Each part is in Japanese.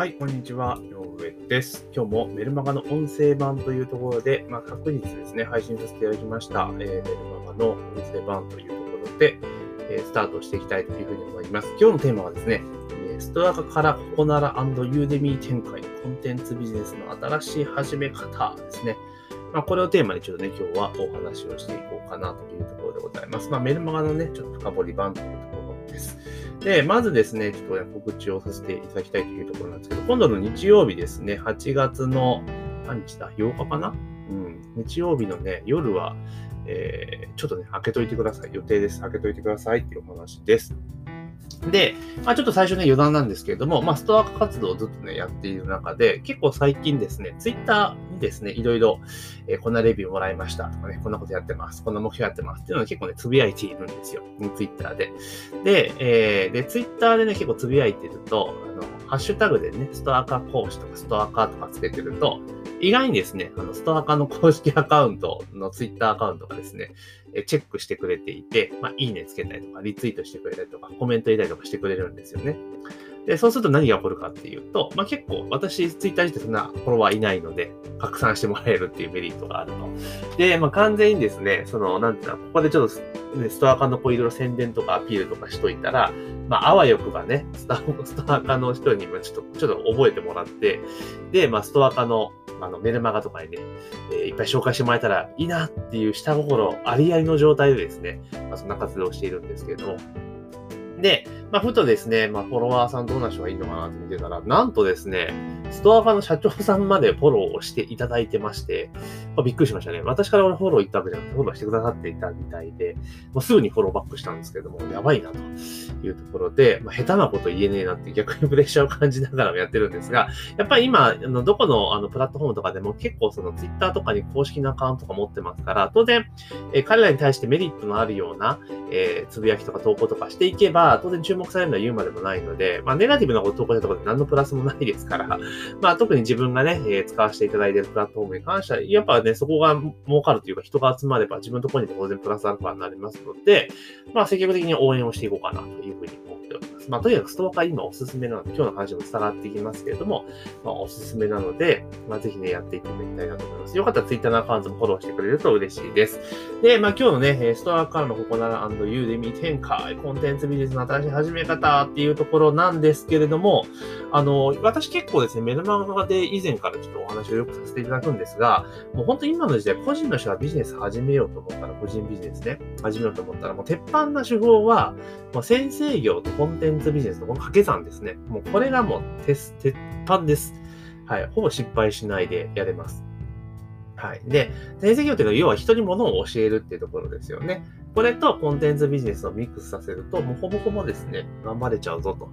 はい、こんにちは。井上です。今日もメルマガの音声版というところで、まあ、昨日ですね、配信させていただきました、えーメルマガの音声版というところで、えースタートしていきたいというふうに思います。今日のテーマはですね、ストアカからココナラユーデミー展開、コンテンツビジネスの新しい始め方ですね。まあ、これをテーマにちょっとね、今日はお話をしていこうかなというところでございます。まあ、メルマガのね、ちょっと深掘り版というところで。まずですね、ちょっと告知をさせていただきたいというところなんですけど、今度の日曜日ですね、8月の何日だ ?8 日かな？うん。日曜日のね、夜は、えーちょっとね、開けといてください。予定です。開けといてくださいっていうお話です。で、まあ、ちょっと最初ね、余談なんですけれども、まあ、ストア活動をずっとね、やっている中で、結構最近ですね、ツイッターにですね、いろいろ、えーこんなレビューもらいましたとかね、こんなことやってます、こんな目標やってますっていうのを結構ね、つぶやいているんですよ。ツイッターで。で、えーで、ツイッターでね、結構つぶやいてると、あの、ハッシュタグでね、ストアカ講師とかストアカとかつけてると、意外にですね、あの、ストアカの公式アカウントのツイッターアカウントがですね、えチェックしてくれていて、まあ、いいねつけたりとか、リツイートしてくれたりとか、コメント入れたりとかしてくれるんですよね。で、そうすると何が起こるかっていうと、まあ、結構私、ツイッター自体そんなフォロワーいないので、拡散してもらえるっていうメリットがあると。で、まあ、完全にですね、その、なんていうの、ここでちょっと、ね、ストアカのこういろいろ宣伝とかアピールとかしといたら、まあ、あわよくばね、ストア ストアカの人にもちょっと、ちょっと覚えてもらって、で、まあ、ストアカの、あの、メルマガとかにね、えーいっぱい紹介してもらえたらいいなっていう下心ありありの状態でですね、まあ、そんな活動をしているんですけれども。で、まあ、ふとですね、まあ、フォロワーさんどんな人がいいのかなって見てたら、なんとですね、ストアカの社長さんまでフォローをしていただいてまして、まあ、びっくりしましたね。私からフォロー行ったわけじゃなくて、フォローしてくださっていたみたいで、もうすぐにフォローバックしたんですけども、やばいなというところで、まあ、下手なこと言えねえなって逆にプレッシャーを感じながらもやってるんですが、やっぱり今、あのどこのあのプラットフォームとかでも結構そのツイッターとかに公式なアカウントとか持ってますから、当然、えー彼らに対してメリットのあるような、えーつぶやきとか投稿とかしていけば、当然注目されるのは言うまでもないので、まあ、ネガティブなこと投稿したところで何のプラスもないですから、まあ、特に自分がね、え使わせていただいているプラットフォームに関しては、やっぱね、そこが儲かるというか、人が集まれば自分のところにも当然プラスアルファになりますので、まあ、積極的に応援をしていこうかなというふうに思っております。まあ、とにかくストアカー今おすすめなので、今日の話も伝わっていきますけれども、まあ、おすすめなので、まあ、ぜひね、やっていってもらいたいなと思います。よかったら Twitter のアカウントもフォローしてくれると嬉しいです。で、まあ、今日のね、ストアカーのここならユーデミー展開、コンテンツビジネスの新しい始め方っていうところなんですけれども、あの、私結構ですね、メルマガで以前からちょっとお話をよくさせていただくんですが、もう本当に今の時代、個人の人がビジネス始めようと思ったら、個人ビジネスね、始めようと思ったら、もう鉄板な手法は、もう先生業とコンテンツビジネスのこの掛け算ですね。もうこれがもう鉄鉄板です。はい。ほぼ失敗しないでやれます。はい。で、先生業っていうのは、要は人に物を教えるっていうところですよね。これとコンテンツビジネスをミックスさせると、もうほぼほぼですね、頑張れちゃうぞと、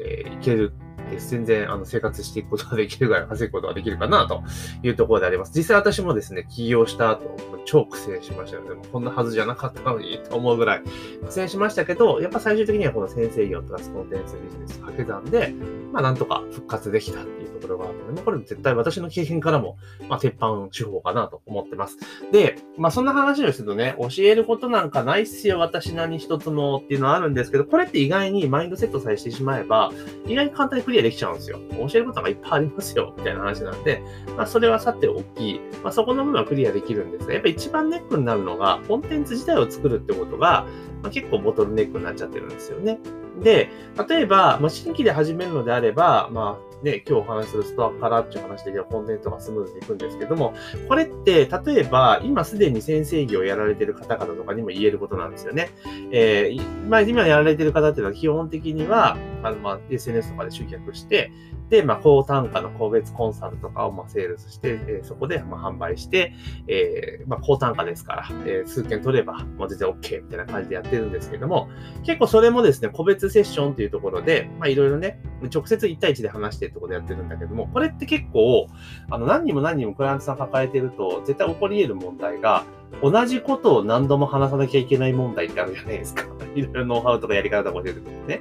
えーいけるです。全然あの生活していくことができるぐらい稼ぐことができるかなというところであります。実際私もですね、起業した後、超苦戦しましたので、もこんなはずじゃなかったのにと思うぐらい苦戦しましたけど、やっぱ最終的にはこの先生業プラスコンテンツビジネス掛け算で、まあなんとか復活できたっていうところがあるので、まこれ絶対私の経験からも、まあ鉄板手法かなと思ってます。で、まあそんな話をするとね、教えることなんかないっすよ、私何一つもっていうのはあるんですけど、これって意外にマインドセットさえしてしまえば、意外に簡単にクリアできちゃうんですよ。教えることがいっぱいありますよ、みたいな話なんで、まあそれはさておき、まあそこの部分はクリアできるんですが、やっぱ一番ネックになるのが、コンテンツ自体を作るってことが、まあ、結構ボトルネックになっちゃってるんですよね。で、例えば、まあ、新規で始めるのであれば、まあね、今日お話しするストアからっていう話でコンテンツがスムーズにいくんですけども、これって、例えば、今すでに先生業をやられてる方々とかにも言えることなんですよね。えーまあ、今やられてる方っていうのは基本的には、あの、まあ、SNS とかで集客して、で、まあ、高単価の個別コンサルとかを、まあ、セールスして、えーそこで、まあ、販売して、えーまあ、高単価ですから、えー数件取れば、もう全然 OK みたいな感じでやってるんですけども、結構それもですね、個別セッションっていうところで、まあ、いろいろね、直接1対1で話してってことやってるんだけども、これって結構、あの、何人も何人もクライアントさん抱えてると、絶対起こり得る問題が、同じことを何度も話さなきゃいけない問題ってあるじゃないですか。いろいろノウハウとかやり方とか教えてるとね。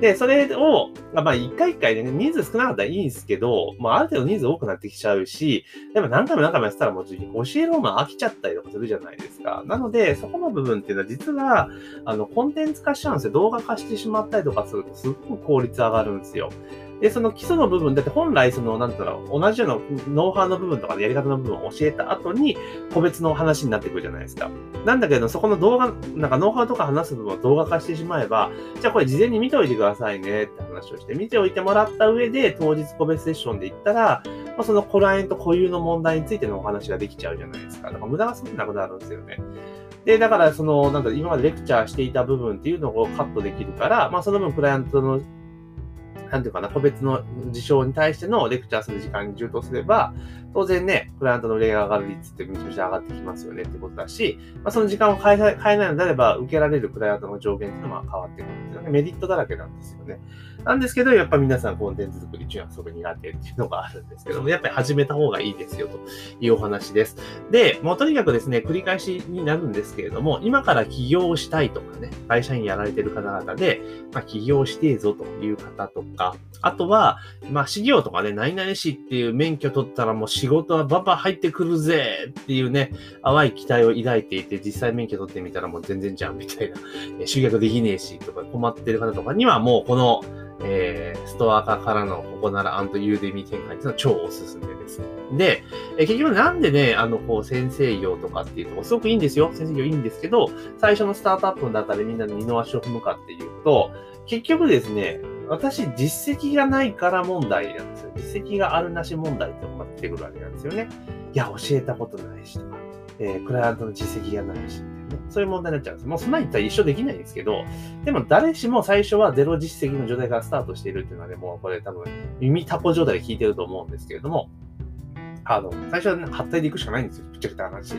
で、それを、まあ、一回一回でね、人数少なかったらいいんですけど、まあ、ある程度人数多くなってきちゃうし、でも何回も何回もやってたらもう教える方も飽きちゃったりとかするじゃないですか。なので、そこの部分っていうのは実は、あの、コンテンツ化しちゃうんですよ。動画化してしまったりとかすると、すっごく効率上がるんですよ。で、その基礎の部分、だって本来その、なんだろう、同じようなノウハウの部分とかやり方の部分を教えた後に、個別の話になってくるじゃないですか。なんだけど、そこの動画、なんかノウハウとか話す部分を動画化してしまえば、じゃあこれ事前に見ておいてくださいねって話をして、見ておいてもらった上で、当日個別セッションで行ったら、まあ、そのクライアント固有の問題についてのお話ができちゃうじゃないですか。だから無駄がすごくなくなるんですよね。で、だから、その、なんだ今までレクチャーしていた部分っていうのをカットできるから、まあ、その分、クライアントのなんていうかな、個別の事象に対してのレクチャーする時間に充当すれば、当然ね、クライアントの例が上がる率ってめちゃめちゃ上がってきますよねってことだし、まあ、その時間を変え変えないのであれば、受けられるクライアントの上限っていうのは変わってくるんですよね。メリットだらけなんですよね。なんですけど、やっぱ皆さんコンテンツ作り中はすごく苦手っていうのがあるんですけども、やっぱり始めた方がいいですよというお話です。で、もうとにかくですね、繰り返しになるんですけれども、今から起業したいとかね、会社員やられてる方々で、まあ、起業していぞという方とか、あとは、まあ、資業とかね、何々市っていう免許取ったらもう仕事はバンバン入ってくるぜっていうね、淡い期待を抱いていて、実際免許取ってみたらもう全然じゃんみたいな、集客できねえしとか困ってる方とかにはもうこの、えー、ストア化からのここならユーデミ展開っていうのは超おすすめです。で、えー、結局なんでね、あの、こう、先生業とかっていうとすごくいいんですよ。先生業いいんですけど、最初のスタートアップの中でみんなの二の足を踏むかっていうと、結局ですね、私、実績がないから問題なんですよ。実績があるなし問題って思ってくるわけなんですよね。いや、教えたことないしとか、えー、クライアントの実績がないし、そういう問題になっちゃうんです。もうそんなに言ったら一緒できないんですけど、でも誰しも最初はゼロ実績の状態からスタートしているっていうのはね、もうこれ多分耳タコ状態で聞いてると思うんですけれども、あの、最初はね、発体で行くしかないんですよ。ぶっちゃけた話。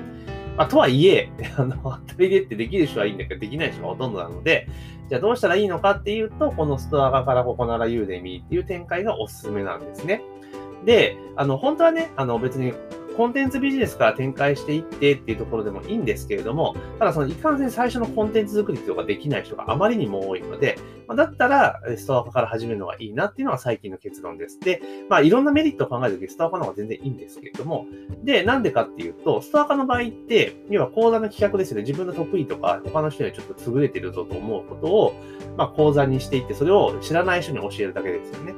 まあ、とはいえ、あの、発体でってできる人はいいんだけど、できない人がほとんどなので、じゃあどうしたらいいのかっていうと、このストアカからココナラ Udemy っていう展開がおすすめなんですね。で、あの、本当はね、あの別にコンテンツビジネスから展開していってっていうところでもいいんですけれども、ただそのいかんせん最初のコンテンツ作りっていうのができない人があまりにも多いので、ま、だったらストアカから始めるのがいいなっていうのが最近の結論です。で、まあいろんなメリットを考えるときストアカの方が全然いいんですけれども、で、なんでかっていうと、ストアカの場合って、要は講座の企画ですよね。自分の得意とか他の人にちょっと優れてるぞと思うことを、まあ講座にしていって、それを知らない人に教えるだけですよね。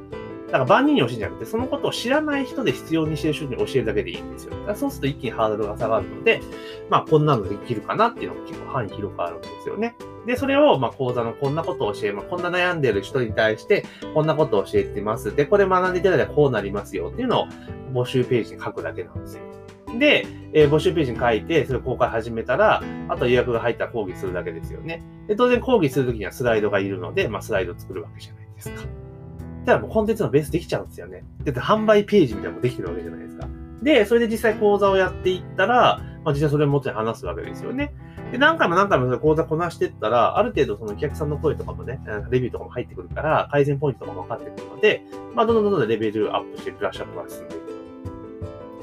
だから万人に教えるんじゃなくて、そのことを知らない人で必要にしている人に教えるだけでいいんですよ。だからそうすると一気にハードルが下がるので、まあこんなのできるかなっていうのが結構範囲広くあるんですよね。で、それを、まあ講座のこんなことを教え、まあこんな悩んでる人に対して、こんなことを教えてます。で、これ学んでいただいたらこうなりますよっていうのを募集ページに書くだけなんですよ。で、えー、募集ページに書いて、それを公開始めたら、あと予約が入ったら講義するだけですよね。で、当然講義するときにはスライドがいるので、まあスライド作るわけじゃないですか。たらもうコンテンツのベースできちゃうんですよね。で、販売ページみたいなのもできてるわけじゃないですか。で、それで実際講座をやっていったら、まあ、実際それを元に話すわけですよね。で、何回も何回も講座こなしていったら、ある程度そのお客さんの声とかもね、レビューとかも入ってくるから、改善ポイントとかも分かってくるので、まあ、どんどんどんどんレベルアップして、ブラッシュアップが進んでいく。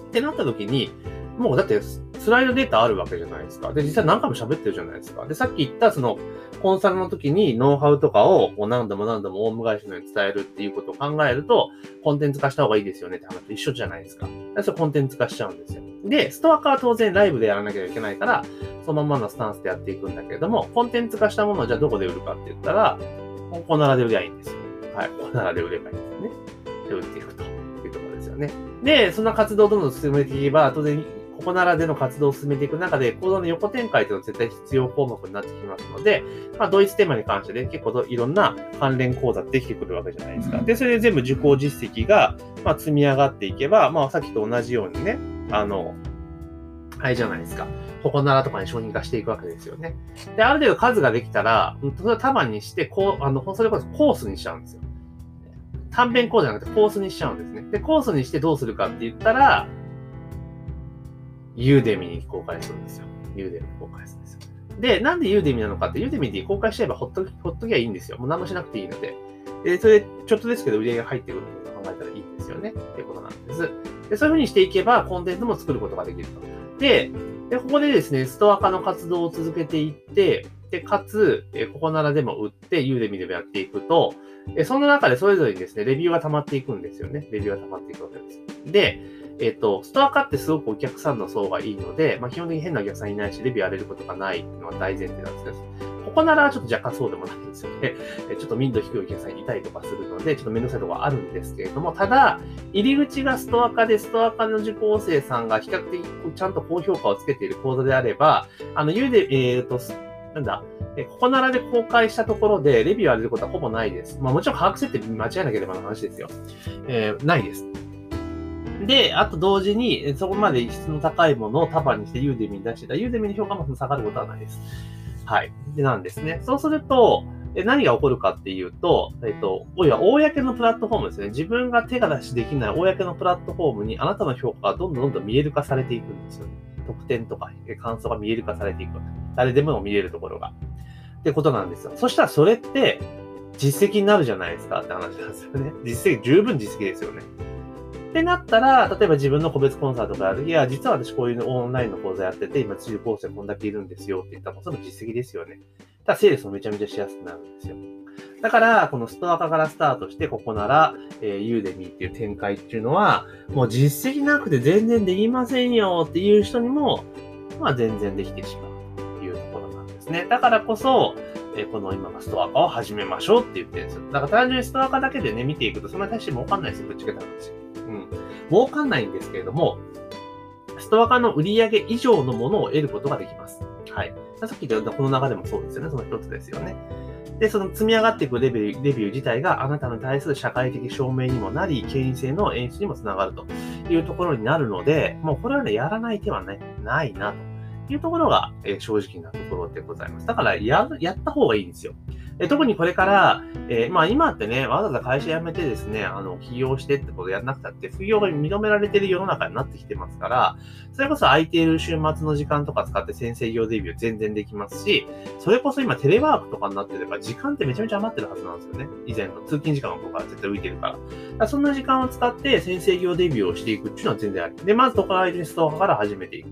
ってなった時に、もうだってスライドデータあるわけじゃないですか。で、実際何回も喋ってるじゃないですか。で、さっき言ったそのコンサルの時にノウハウとかをこう何度も何度もオウム返しのように伝えるっていうことを考えると、コンテンツ化した方がいいですよねって話と一緒じゃないですか。それコンテンツ化しちゃうんですよ。で、ストア化は当然ライブでやらなきゃいけないから、そのままのスタンスでやっていくんだけれども、コンテンツ化したものをじゃあどこで売るかって言ったら、ここならで売りゃいいんですよ。はい、ここならで売ればいいんですよね。で、売っていくというところですよね。で、そんな活動をどんどん進めていけば、当然ここならでの活動を進めていく中で、講座の横展開というのは絶対必要項目になってきますので、まあ、同一テーマに関してで結構いろんな関連講座できてくるわけじゃないですか。で、それで全部受講実績が、まあ、積み上がっていけば、まあ、さっきと同じようにね、あの、あれじゃないですか。ここならとかに商品化していくわけですよね。で、ある程度数ができたら、それを束にして、こう、あの、それこそコースにしちゃうんですよ。短編講座じゃなくてコースにしちゃうんですね。で、コースにしてどうするかって言ったら、 Udemy に公開するんですよ。 Udemy に公開するんですよ。で、なんで Udemy なのかって、 Udemy で公開しちゃえばほっとほっときゃいいんですよ。もう何もしなくていいので。で、それでちょっとですけど売り上げが入ってくることを考えたらいいんですよね。っていうことなんです。で、そういうふうにしていけば、コンテンツも作ることができると。で、でここでですね、ストアカの活動を続けていって、で、かつ、えココナラでも売って、 Udemy でもやっていくと、えその中でそれぞれにですね、レビューが溜まっていくんですよね。レビューが溜まっていくわけです。で、えっ、ー、と、ストア化ってすごくお客さんの層がいいので、まあ、基本的に変なお客さんいないし、レビューやれることがないのは大前提なんですけど、ここならちょっと若干そうでもないんですよね。ちょっと民度低いお客さんいたりとかするので、ちょっとめんどくさいところはあるんですけれども、ただ、入り口がストア化で、ストア化の受講生さんが比較的ちゃんと高評価をつけている講座であれば、あの、ゆうで、えっ、ー、と、なんだ、え、ここならで公開したところで、レビューを荒れることはほぼないです。まあもちろん把握設定間違えなければの話ですよ。えー、ないです。で、あと同時に、そこまで質の高いものを束にしてユーデミに出してた。ユーデミの評価も下がることはないです。はい。で、なんですね。そうすると、何が起こるかっていうと、えっと、おいは、公のプラットフォームですね。自分が手が出しできない公のプラットフォームにあなたの評価がどんどんどんどん見える化されていくんですよね。得点とか感想が見える化されていく。誰でも見れるところが。ってことなんですよ。そしたらそれって実績になるじゃないですかって話なんですよね。実績、十分実績ですよね。ってなったら、例えば自分の個別コンサートがある。いや、実は私こういうオンラインの講座やってて、今中高生こんだけいるんですよって言ったら、その実績ですよね。ただ、セールスもめちゃめちゃしやすくなるんですよ。だから、このストア化からスタートして、ここなら、えー、ユーデミーっていう展開っていうのは、もう実績なくて全然できませんよっていう人にも、まあ全然できてしまうというところなんですね。だからこそ、えこの今のストア化を始めましょうって言ってるんですよ。だから単純にストア化だけでね、見ていくと、そんなに大して儲かんないですよ、ぶっちゃけた話。うん。儲かんないんですけれども、ストア化の売上以上のものを得ることができます。はい。さっき言ったこの流れもそうですよね。その一つですよね。で、その積み上がっていくレビュー、レビュー自体があなたに対する社会的証明にもなり、権威性の演出にもつながるというところになるので、もうこれはね、やらない手はね、ないなというところが、え、正直なところでございます。だからや、やった方がいいんですよ。で特にこれから、えー、まあ今ってね、わざわざ会社辞めてですね、あの、起業してってことやんなくたって、副業が認められてる世の中になってきてますから、それこそ空いている週末の時間とか使って先生業デビュー全然できますし、それこそ今テレワークとかになってれば時間ってめちゃめちゃ余ってるはずなんですよね。以前の通勤時間とか絶対浮いてるから。からそんな時間を使って先生業デビューをしていくっていうのは全然あり。で、まず都会でストアから始めていく。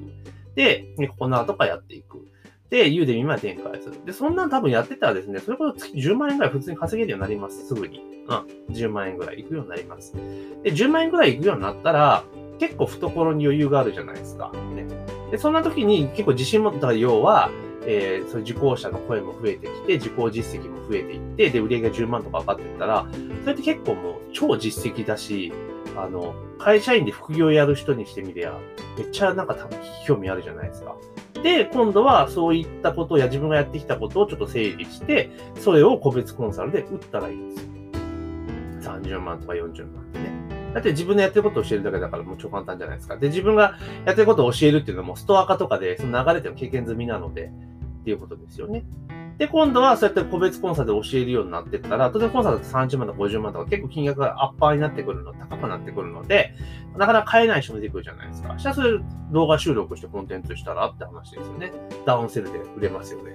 で、ここの後かやっていく。で、ユーデミまで展開する。で、そんなん多分やってたらですね、それこそ月10万円ぐらい普通に稼げるようになります。すぐに。うん。10万円ぐらいいくようになります。で、10万円ぐらいいくようになったら、結構懐に余裕があるじゃないですか。ね。で、そんな時に結構自信持った要は、えー、そ受講者の声も増えてきて、受講実績も増えていって、で、売り上げが10万とか上がっていったら、それって結構もう超実績だし、あの、会社員で副業やる人にしてみりゃ、めっちゃなんか多分興味あるじゃないですか。で、今度はそういったことや自分がやってきたことをちょっと整理して、それを個別コンサルで売ったらいいんですよ。30万とか40万ってね。だって自分のやってることを教えるだけだからもう超簡単じゃないですか。で、自分がやってることを教えるっていうのもストア化とかでその流れての経験済みなので、っていうことですよね。で、今度はそうやって個別コンサルで教えるようになってったら、当然コンサルって30万とか50万とか結構金額がアッパーになってくるの、高くなってくるので、なかなか買えない人も出てくるじゃないですか。したらそれ動画収録してコンテンツしたらって話ですよね。ダウンセルで売れますよね。っ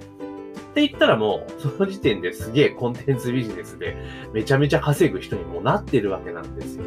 て言ったらもう、その時点ですげえコンテンツビジネスでめちゃめちゃ稼ぐ人にもなってるわけなんですよ。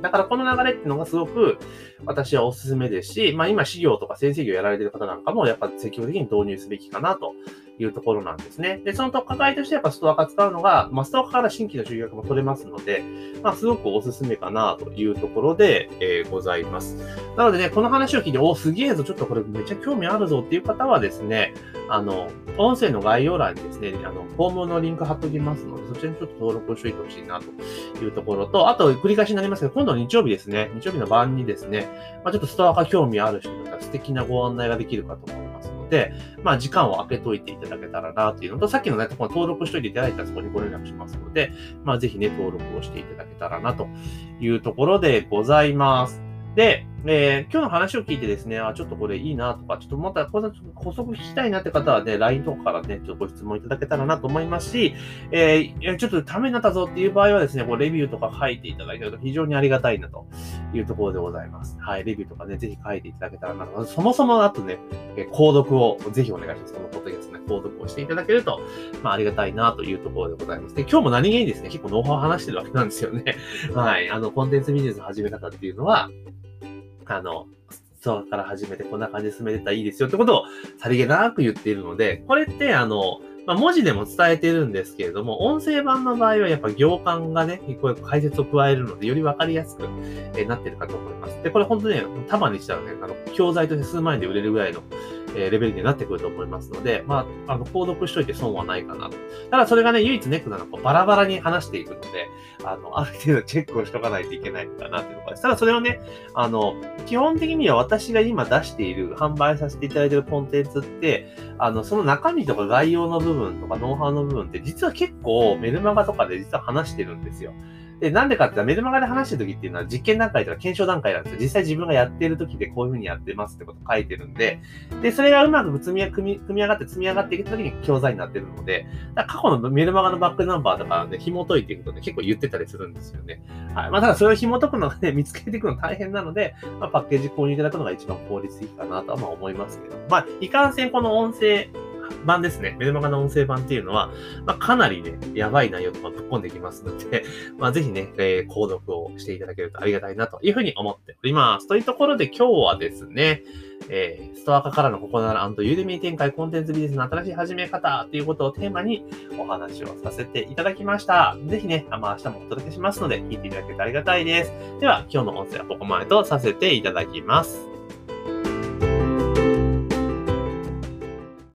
だからこの流れっていうのがすごく私はおすすめですし、まあ今、資料とか先生業やられてる方なんかもやっぱ積極的に導入すべきかなというところなんですね。で、そのとっかかりとしてやっぱストア化使うのが、まあ、ストア化から新規の集客も取れますので、まあ、すごくおすすめかなというところで、えー、ございます。なのでね、この話を聞いて、お、すげえぞ、ちょっとこれめっちゃ興味あるぞっていう方はですね、あの、音声の概要欄にですね、あの、フォームのリンク貼っておきますので、そちらにちょっと登録をしておいてほしいなというところと、あと、繰り返しになりますけど、今度日曜日ですね、日曜日の晩にですね、まあ、ちょっとストア化興味ある人だったら素敵なご案内ができるかと思いますので、まあ、時間を空けといていただけたらなというのと、さっきのね、この登録しといていただいたらそこにご連絡しますので、まあ、ぜひね、登録をしていただけたらなというところでございます。で、えー、今日の話を聞いてですね、あ、ちょっとこれいいなとか、ちょっとまた補足聞きたいなって方はね、LINE とかからね、ちょっとご質問いただけたらなと思いますし、えー、ちょっとためになったぞっていう場合はですね、こうレビューとか書いていただけると非常にありがたいなというところでございます。はい、レビューとかね、ぜひ書いていただけたらなと。そもそもあとね、購読をぜひお願いします。このポッドキャストね、購読をしていただけると、まあありがたいなというところでございます。で、今日も何気にですね、結構ノウハウ話してるわけなんですよね。はい、あの、コンテンツビジネスの始め方っていうのは、あの、そうから始めてこんな感じで進めてたらいいですよってことをさりげなく言っているので、これってあの、まあ、文字でも伝えてるんですけれども、音声版の場合はやっぱ行間がね、こういう解説を加えるので、よりわかりやすくなってるかと思います。で、これ本当ね、束にしたらね、あの、教材として数万円で売れるぐらいの、えレベルになってくると思いますので、まあ、あの、購読しといて損はないかなと。ただそれがね、唯一ネックなのはバラバラに話していくので、あの、ある程度チェックをしとかないといけないのかなっていうところです。ただそれをね、あの、基本的には私が今出している、販売させていただいているコンテンツって、あの、その中身とか概要の部分とかノウハウの部分って実は結構メルマガとかで実は話してるんですよ。で、なんでかって言ったらメルマガで話してる時っていうのは実験段階とか検証段階なんですよ。実際自分がやってる時でこういう風にやってますってこと書いてるんで、で、それがうまく積み組み組み上がって積み上がっていく時に教材になってるので、過去のメルマガのバックナンバーとかで紐解いていくとね、結構言ってたりするんですよね。はい。まあ、ただそれを紐解くのがね、見つけていくの大変なので、まあ、パッケージ購入いただくのが一番効率的かなとはまあ思いますけど、まあ、いかんせんこの音声版ですね。メルマガの音声版っていうのは、まあ、かなりね、やばい内容とかぶっ込んできますので、まあ、ぜひね、えー、購読をしていただけるとありがたいなというふうに思っております。というところで今日はですね、えー、ストア化からのここならユーデミー展開コンテンツビジネスの新しい始め方ということをテーマにお話をさせていただきました。ぜひね、まあ、明日もお届けしますので、聞いていただけるとありがたいです。では、今日の音声はここまでとさせていただきます。